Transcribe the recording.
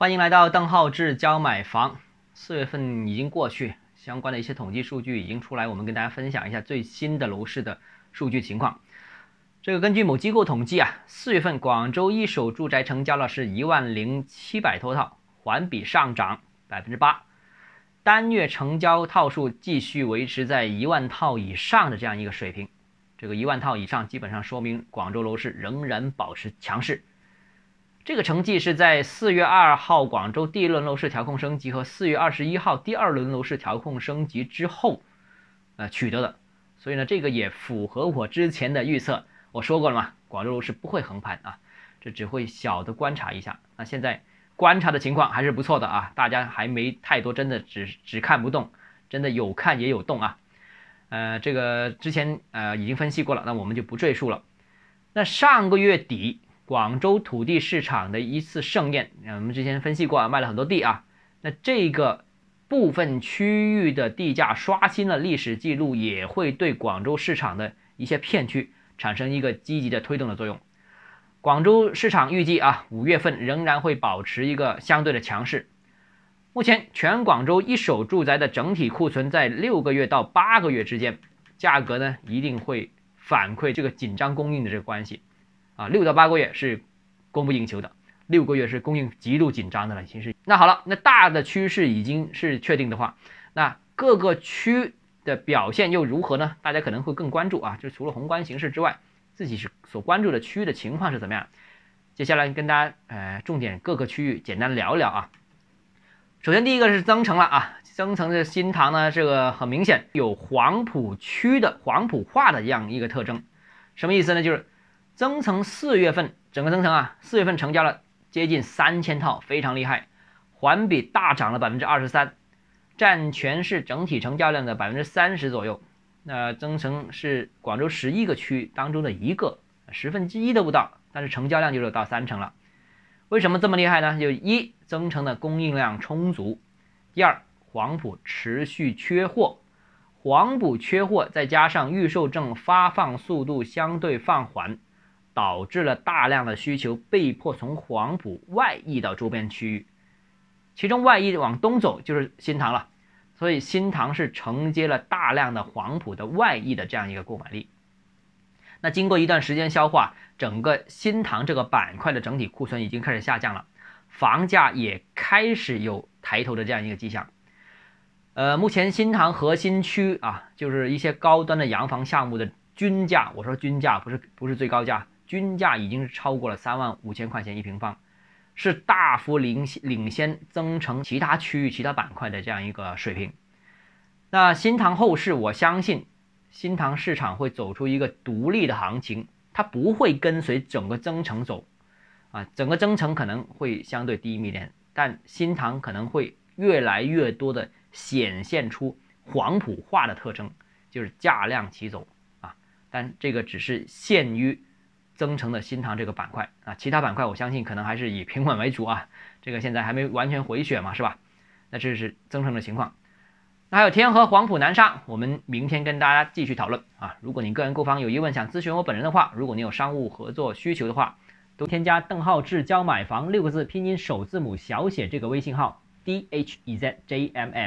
欢迎来到邓浩志教买房。四月份已经过去，相关的一些统计数据已经出来，我们跟大家分享一下最新的楼市的数据情况。这个根据某机构统计啊，四月份广州一手住宅成交了是一万零七百多套，环比上涨百分之八，单月成交套数继续维持在一万套以上的这样一个水平。这个一万套以上，基本上说明广州楼市仍然保持强势。这个成绩是在四月二号广州第一轮楼市调控升级和四月二十一号第二轮楼市调控升级之后，呃取得的，所以呢，这个也符合我之前的预测。我说过了嘛，广州楼市不会横盘啊，这只会小的观察一下。那现在观察的情况还是不错的啊，大家还没太多真的只只看不动，真的有看也有动啊。呃，这个之前呃已经分析过了，那我们就不赘述了。那上个月底。广州土地市场的一次盛宴，我们之前分析过啊，卖了很多地啊。那这个部分区域的地价刷新了历史记录，也会对广州市场的一些片区产生一个积极的推动的作用。广州市场预计啊，五月份仍然会保持一个相对的强势。目前全广州一手住宅的整体库存在六个月到八个月之间，价格呢一定会反馈这个紧张供应的这个关系。啊，六到八个月是供不应求的，六个月是供应极度紧张的了。其实，那好了，那大的趋势已经是确定的话，那各个区的表现又如何呢？大家可能会更关注啊，就除了宏观形势之外，自己是所关注的区域的情况是怎么样？接下来跟大家呃重点各个区域简单聊一聊啊。首先第一个是增城了啊，增城的新塘呢，这个很明显有黄埔区的黄埔化的这样一个特征，什么意思呢？就是。增城四月份整个增城啊，四月份成交了接近三千套，非常厉害，环比大涨了百分之二十三，占全市整体成交量的百分之三十左右。那增城是广州十一个区当中的一个，十分之一都不到，但是成交量就是到三成了。为什么这么厉害呢？就一增城的供应量充足，第二黄埔持续缺货，黄埔缺货再加上预售证发放速度相对放缓。导致了大量的需求被迫从黄埔外溢到周边区域，其中外溢往东走就是新塘了，所以新塘是承接了大量的黄埔的外溢的这样一个购买力。那经过一段时间消化，整个新塘这个板块的整体库存已经开始下降了，房价也开始有抬头的这样一个迹象。呃，目前新塘核心区啊，就是一些高端的洋房项目的均价，我说均价不是不是最高价。均价已经是超过了三万五千块钱一平方，是大幅领领先增城其他区域、其他板块的这样一个水平。那新塘后市，我相信新塘市场会走出一个独立的行情，它不会跟随整个增城走，啊，整个增城可能会相对低迷点，但新塘可能会越来越多的显现出黄埔化的特征，就是价量齐走啊，但这个只是限于。增城的新塘这个板块啊，其他板块我相信可能还是以平稳为主啊。这个现在还没完全回血嘛，是吧？那这是增城的情况。那还有天河、黄埔、南沙，我们明天跟大家继续讨论啊。如果你个人购房有疑问想咨询我本人的话，如果你有商务合作需求的话，都添加邓浩志教买房六个字拼音首字母小写这个微信号 d h e z j m f